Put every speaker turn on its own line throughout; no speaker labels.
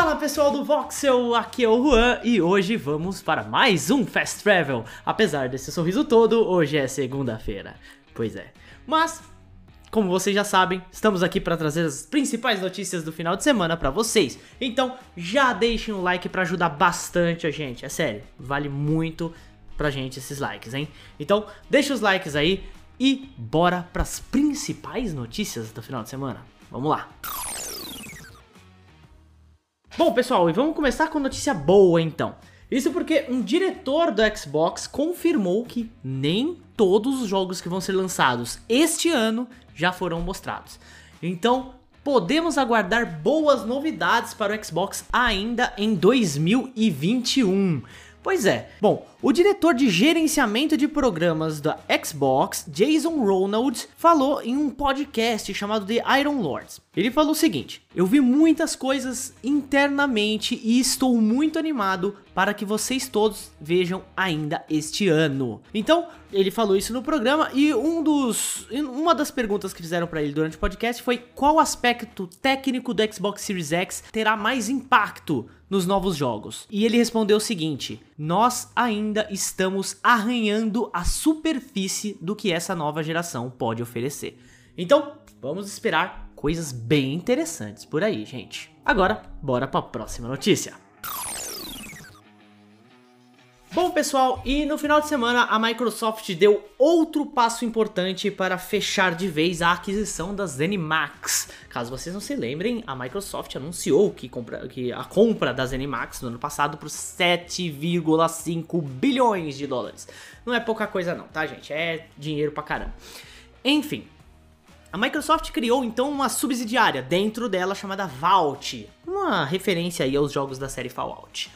Fala pessoal do Voxel, aqui é o Juan e hoje vamos para mais um Fast Travel. Apesar desse sorriso todo, hoje é segunda-feira. Pois é. Mas, como vocês já sabem, estamos aqui para trazer as principais notícias do final de semana para vocês. Então, já deixem o like para ajudar bastante a gente. É sério, vale muito pra gente esses likes, hein? Então, deixa os likes aí e bora para as principais notícias do final de semana. Vamos lá. Bom, pessoal, e vamos começar com notícia boa então. Isso porque um diretor do Xbox confirmou que nem todos os jogos que vão ser lançados este ano já foram mostrados. Então, podemos aguardar boas novidades para o Xbox ainda em 2021. Pois é. Bom, o diretor de gerenciamento de programas da Xbox, Jason Ronald, falou em um podcast chamado The Iron Lords. Ele falou o seguinte: Eu vi muitas coisas internamente e estou muito animado para que vocês todos vejam ainda este ano. Então, ele falou isso no programa e um dos uma das perguntas que fizeram para ele durante o podcast foi qual aspecto técnico do Xbox Series X terá mais impacto nos novos jogos. E ele respondeu o seguinte: Nós ainda estamos arranhando a superfície do que essa nova geração pode oferecer. Então, vamos esperar coisas bem interessantes por aí, gente. Agora, bora para a próxima notícia. Bom, pessoal, e no final de semana a Microsoft deu outro passo importante para fechar de vez a aquisição da ZeniMax. Caso vocês não se lembrem, a Microsoft anunciou que, compra, que a compra da ZeniMax no ano passado por 7,5 bilhões de dólares. Não é pouca coisa não, tá, gente? É dinheiro pra caramba. Enfim, a Microsoft criou então uma subsidiária dentro dela chamada Vault, uma referência aí aos jogos da série Fallout.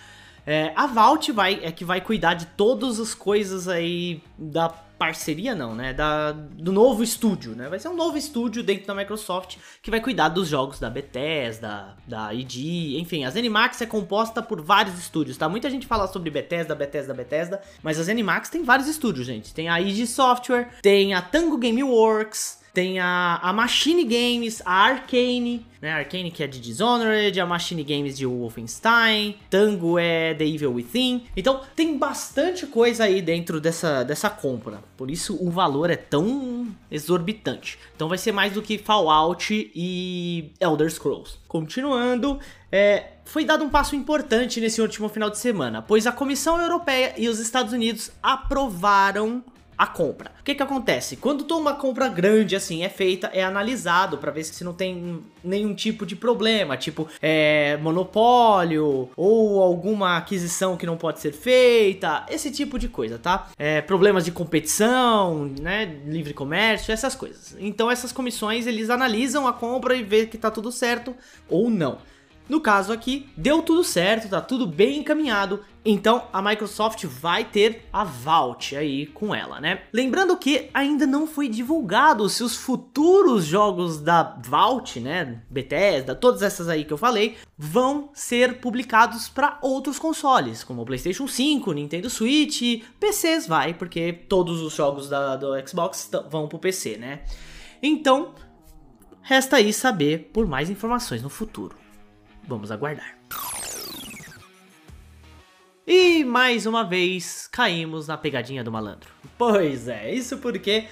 É, a Vault vai, é que vai cuidar de todas as coisas aí da parceria, não, né? Da, do novo estúdio, né? Vai ser um novo estúdio dentro da Microsoft que vai cuidar dos jogos da Bethesda, da id, enfim. A ZeniMax é composta por vários estúdios, tá? Muita gente fala sobre Bethesda, Bethesda, Bethesda, mas a ZeniMax tem vários estúdios, gente. Tem a id Software, tem a Tango Gameworks, tem a, a Machine Games, a Arcane, né? A Arcane que é de Dishonored, a Machine Games de Wolfenstein, Tango é The Evil Within. Então tem bastante coisa aí dentro dessa, dessa compra. Por isso o valor é tão exorbitante. Então vai ser mais do que Fallout e Elder Scrolls. Continuando, é, foi dado um passo importante nesse último final de semana, pois a Comissão Europeia e os Estados Unidos aprovaram a compra. O que que acontece? Quando uma compra grande assim é feita, é analisado para ver se não tem nenhum tipo de problema, tipo é, monopólio ou alguma aquisição que não pode ser feita, esse tipo de coisa, tá? É, problemas de competição, né, livre comércio, essas coisas. Então essas comissões eles analisam a compra e vê que tá tudo certo ou não. No caso aqui, deu tudo certo, tá tudo bem encaminhado, então a Microsoft vai ter a Vault aí com ela, né? Lembrando que ainda não foi divulgado se os futuros jogos da Vault, né, Bethesda, todas essas aí que eu falei, vão ser publicados para outros consoles, como o PlayStation 5, Nintendo Switch, PCs vai, porque todos os jogos da, do Xbox vão pro PC, né? Então, resta aí saber por mais informações no futuro. Vamos aguardar. E mais uma vez caímos na pegadinha do malandro. Pois é, isso porque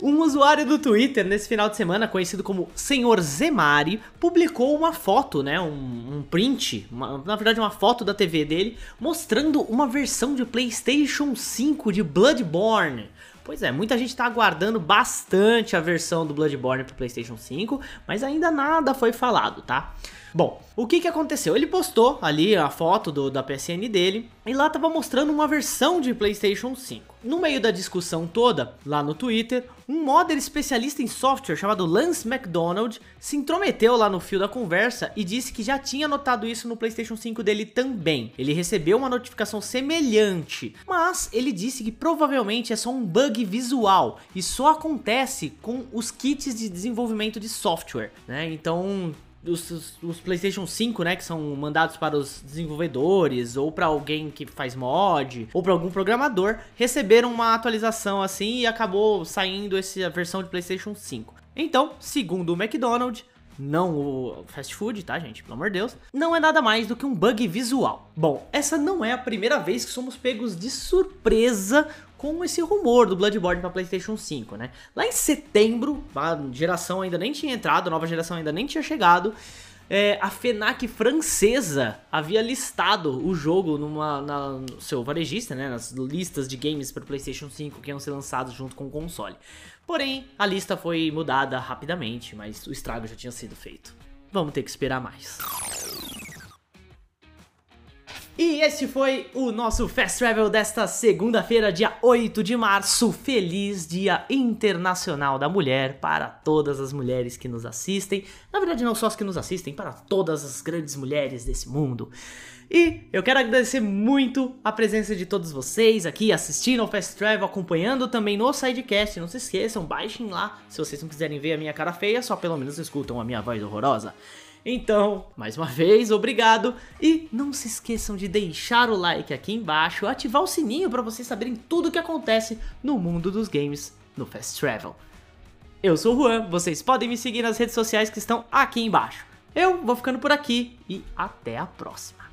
um usuário do Twitter nesse final de semana, conhecido como Senhor Zemari, publicou uma foto, né, um, um print, uma, na verdade uma foto da TV dele, mostrando uma versão de PlayStation 5 de Bloodborne. Pois é, muita gente está aguardando bastante a versão do Bloodborne para PlayStation 5, mas ainda nada foi falado, tá? Bom, o que que aconteceu? Ele postou ali a foto do, da PSN dele e lá tava mostrando uma versão de PlayStation 5. No meio da discussão toda, lá no Twitter, um modder especialista em software chamado Lance McDonald se intrometeu lá no fio da conversa e disse que já tinha notado isso no PlayStation 5 dele também. Ele recebeu uma notificação semelhante, mas ele disse que provavelmente é só um bug visual e só acontece com os kits de desenvolvimento de software, né? Então os, os, PlayStation 5, né, que são mandados para os desenvolvedores ou para alguém que faz mod ou para algum programador, receberam uma atualização assim e acabou saindo essa versão de PlayStation 5. Então, segundo o McDonald's, não o fast food, tá, gente? Pelo amor de Deus. Não é nada mais do que um bug visual. Bom, essa não é a primeira vez que somos pegos de surpresa com esse rumor do Bloodborne para PlayStation 5, né? Lá em setembro, a geração ainda nem tinha entrado, a nova geração ainda nem tinha chegado. É, a FENAC francesa havia listado o jogo numa, na, no seu varejista, né, nas listas de games para PlayStation 5 que iam ser lançados junto com o console. Porém, a lista foi mudada rapidamente, mas o estrago já tinha sido feito. Vamos ter que esperar mais. E esse foi o nosso Fast Travel desta segunda-feira, dia 8 de março. Feliz Dia Internacional da Mulher para todas as mulheres que nos assistem. Na verdade, não só as que nos assistem, para todas as grandes mulheres desse mundo. E eu quero agradecer muito a presença de todos vocês aqui assistindo ao Fast Travel, acompanhando também no Sidecast. Não se esqueçam, baixem lá. Se vocês não quiserem ver a minha cara feia, só pelo menos escutam a minha voz horrorosa. Então, mais uma vez, obrigado e não se esqueçam de deixar o like aqui embaixo, ativar o sininho para vocês saberem tudo o que acontece no mundo dos games no Fast Travel. Eu sou o Juan, vocês podem me seguir nas redes sociais que estão aqui embaixo. Eu vou ficando por aqui e até a próxima.